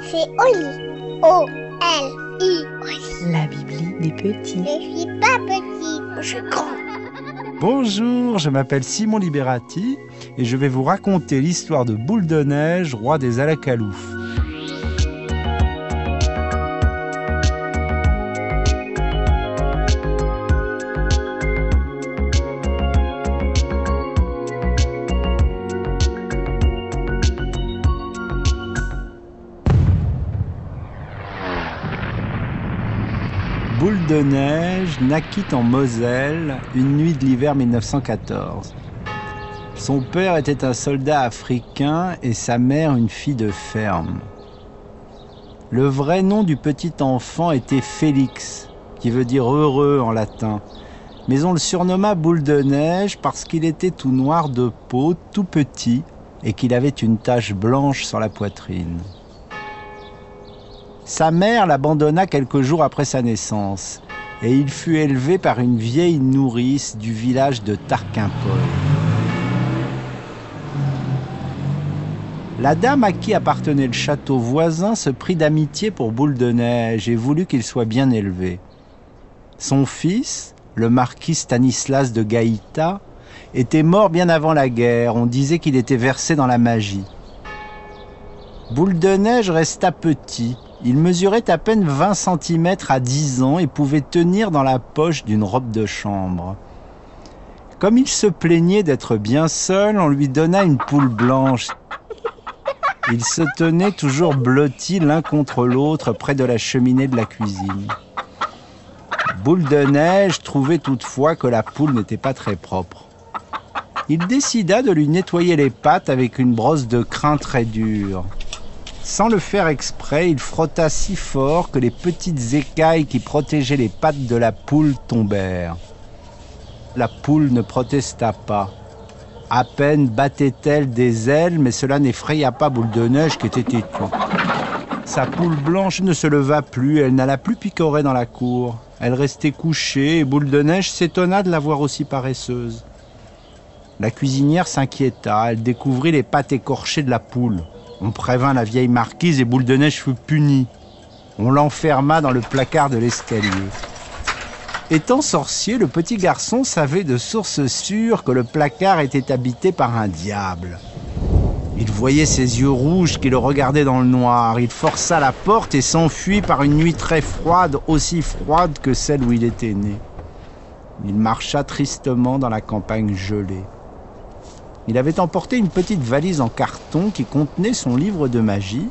C'est Oli. O-L-I. La Bibli des petits. Je suis pas petit, je suis grand. Bonjour, je m'appelle Simon Liberati et je vais vous raconter l'histoire de Boule de Neige, roi des Alacaloufs. Boule de neige naquit en Moselle une nuit de l'hiver 1914. Son père était un soldat africain et sa mère une fille de ferme. Le vrai nom du petit enfant était Félix, qui veut dire heureux en latin, mais on le surnomma Boule de neige parce qu'il était tout noir de peau, tout petit, et qu'il avait une tache blanche sur la poitrine. Sa mère l'abandonna quelques jours après sa naissance et il fut élevé par une vieille nourrice du village de Tarquimpol. La dame à qui appartenait le château voisin se prit d'amitié pour Boule de Neige et voulut qu'il soit bien élevé. Son fils, le marquis Stanislas de Gaïta, était mort bien avant la guerre. On disait qu'il était versé dans la magie. Boule de Neige resta petit, il mesurait à peine 20 cm à 10 ans et pouvait tenir dans la poche d'une robe de chambre. Comme il se plaignait d'être bien seul, on lui donna une poule blanche. Ils se tenaient toujours blottis l'un contre l'autre près de la cheminée de la cuisine. Boule de neige trouvait toutefois que la poule n'était pas très propre. Il décida de lui nettoyer les pattes avec une brosse de crin très dure. Sans le faire exprès, il frotta si fort que les petites écailles qui protégeaient les pattes de la poule tombèrent. La poule ne protesta pas. À peine battait-elle des ailes, mais cela n'effraya pas Boule de Neige qui était têtue. Sa poule blanche ne se leva plus, elle n'alla plus picorer dans la cour. Elle restait couchée et Boule de Neige s'étonna de la voir aussi paresseuse. La cuisinière s'inquiéta, elle découvrit les pattes écorchées de la poule. On prévint la vieille marquise et Boule de Neige fut punie. On l'enferma dans le placard de l'escalier. Étant sorcier, le petit garçon savait de source sûre que le placard était habité par un diable. Il voyait ses yeux rouges qui le regardaient dans le noir. Il força la porte et s'enfuit par une nuit très froide, aussi froide que celle où il était né. Il marcha tristement dans la campagne gelée. Il avait emporté une petite valise en carton qui contenait son livre de magie,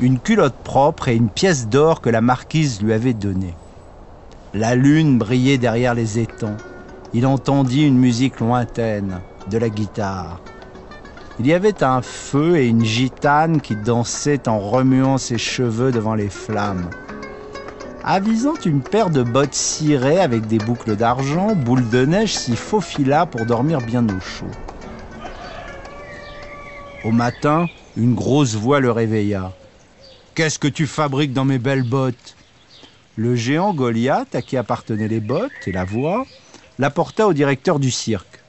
une culotte propre et une pièce d'or que la marquise lui avait donnée. La lune brillait derrière les étangs. Il entendit une musique lointaine, de la guitare. Il y avait un feu et une gitane qui dansaient en remuant ses cheveux devant les flammes. Avisant une paire de bottes cirées avec des boucles d'argent, Boule de Neige s'y faufila pour dormir bien au chaud. Au matin, une grosse voix le réveilla. Qu'est-ce que tu fabriques dans mes belles bottes? Le géant Goliath, à qui appartenaient les bottes et la voix, l'apporta au directeur du cirque.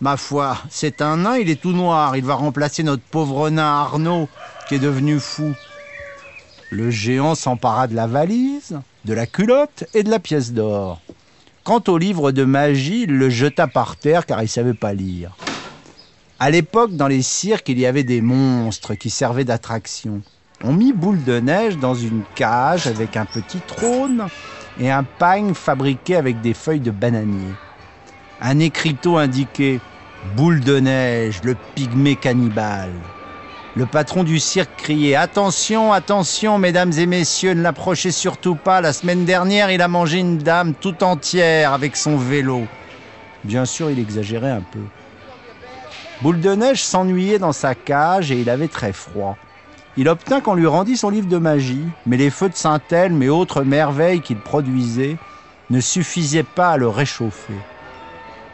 Ma foi, c'est un nain, il est tout noir, il va remplacer notre pauvre nain Arnaud, qui est devenu fou. Le géant s'empara de la valise, de la culotte et de la pièce d'or. Quant au livre de magie, il le jeta par terre car il savait pas lire. À l'époque, dans les cirques, il y avait des monstres qui servaient d'attraction. On mit boule de neige dans une cage avec un petit trône et un pagne fabriqué avec des feuilles de bananier. Un écriteau indiquait Boule de neige, le pygmée cannibale. Le patron du cirque criait Attention, attention, mesdames et messieurs, ne l'approchez surtout pas. La semaine dernière, il a mangé une dame tout entière avec son vélo. Bien sûr, il exagérait un peu. Boule de neige s'ennuyait dans sa cage et il avait très froid. Il obtint qu'on lui rendît son livre de magie, mais les feux de Saint-Elme et autres merveilles qu'il produisait ne suffisaient pas à le réchauffer.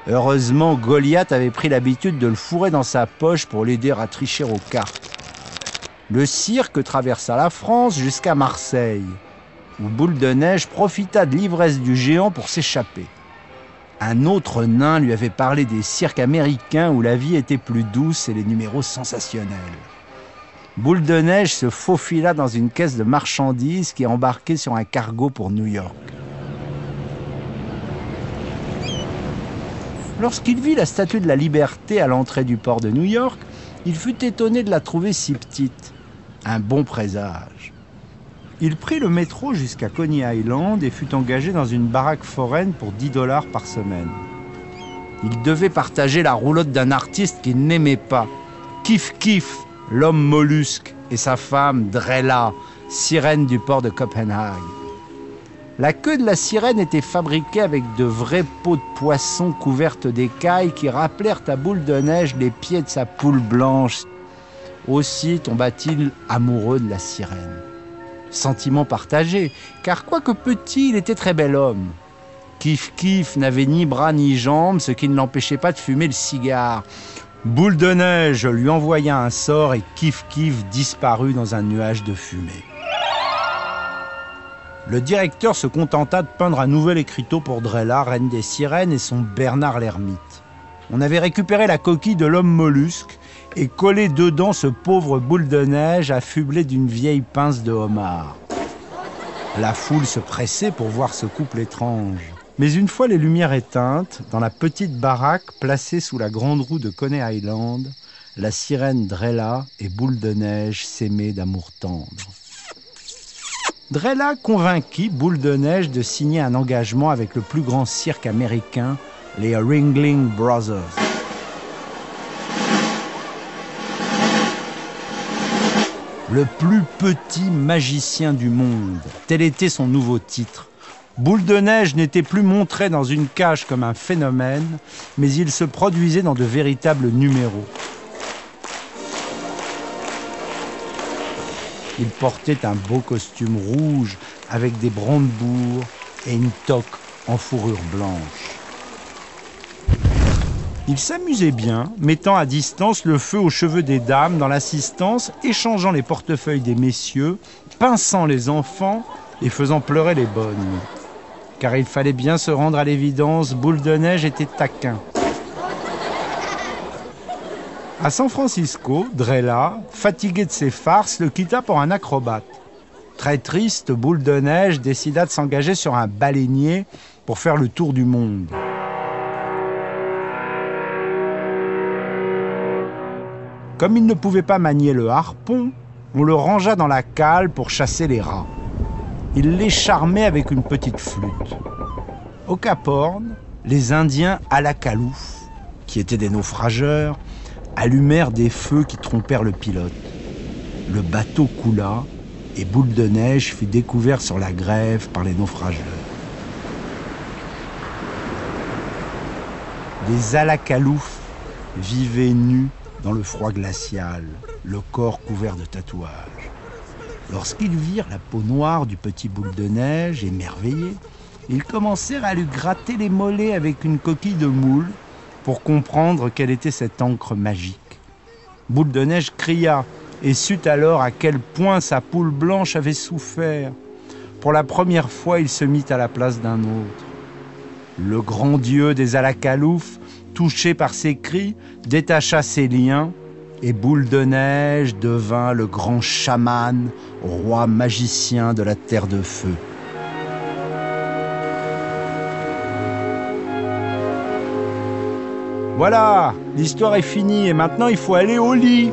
Heureusement, Goliath avait pris l'habitude de le fourrer dans sa poche pour l'aider à tricher aux cartes. Le cirque traversa la France jusqu'à Marseille, où Boule de Neige profita de l'ivresse du géant pour s'échapper. Un autre nain lui avait parlé des cirques américains où la vie était plus douce et les numéros sensationnels. Boule de neige se faufila dans une caisse de marchandises qui embarquait sur un cargo pour New York. Lorsqu'il vit la statue de la liberté à l'entrée du port de New York, il fut étonné de la trouver si petite. Un bon présage. Il prit le métro jusqu'à Coney Island et fut engagé dans une baraque foraine pour 10 dollars par semaine. Il devait partager la roulotte d'un artiste qu'il n'aimait pas. Kif Kif, l'homme mollusque, et sa femme Drella, sirène du port de Copenhague. La queue de la sirène était fabriquée avec de vraies peaux de poisson couvertes d'écailles qui rappelèrent à boule de neige les pieds de sa poule blanche. Aussi tomba-t-il amoureux de la sirène. Sentiment partagé, car quoique petit, il était très bel homme. Kif Kif n'avait ni bras ni jambes, ce qui ne l'empêchait pas de fumer le cigare. Boule de neige lui envoya un sort et Kif Kif disparut dans un nuage de fumée. Le directeur se contenta de peindre un nouvel écriteau pour Drella, reine des sirènes, et son Bernard l'ermite. On avait récupéré la coquille de l'homme mollusque et collé dedans ce pauvre boule de neige affublé d'une vieille pince de homard. La foule se pressait pour voir ce couple étrange. Mais une fois les lumières éteintes, dans la petite baraque placée sous la grande roue de Coney Island, la sirène Drella et Boule de Neige s'aimaient d'amour tendre. Drella convainquit Boule de Neige de signer un engagement avec le plus grand cirque américain, les Ringling Brothers. Le plus petit magicien du monde, tel était son nouveau titre. Boule de neige n'était plus montré dans une cage comme un phénomène, mais il se produisait dans de véritables numéros. Il portait un beau costume rouge avec des brandebourgs et une toque en fourrure blanche. Il s'amusait bien, mettant à distance le feu aux cheveux des dames dans l'assistance, échangeant les portefeuilles des messieurs, pinçant les enfants et faisant pleurer les bonnes. Car il fallait bien se rendre à l'évidence, Boule de Neige était taquin. À San Francisco, Drella, fatigué de ses farces, le quitta pour un acrobate. Très triste, Boule de Neige décida de s'engager sur un baleinier pour faire le tour du monde. Comme il ne pouvait pas manier le harpon, on le rangea dans la cale pour chasser les rats. Il les charmait avec une petite flûte. Au Cap Horn, les Indiens à la qui étaient des naufrageurs, allumèrent des feux qui trompèrent le pilote. Le bateau coula et Boule de Neige fut découvert sur la grève par les naufrageurs. Les Alacaloufs vivaient nus dans le froid glacial, le corps couvert de tatouages. Lorsqu'ils virent la peau noire du petit boule de neige, émerveillés, ils commencèrent à lui gratter les mollets avec une coquille de moule pour comprendre quelle était cette encre magique. Boule de neige cria et sut alors à quel point sa poule blanche avait souffert. Pour la première fois, il se mit à la place d'un autre. Le grand dieu des Alacaloufs, touché par ses cris, détacha ses liens et Boule de Neige devint le grand chaman, roi magicien de la terre de feu. Voilà, l'histoire est finie et maintenant il faut aller au lit.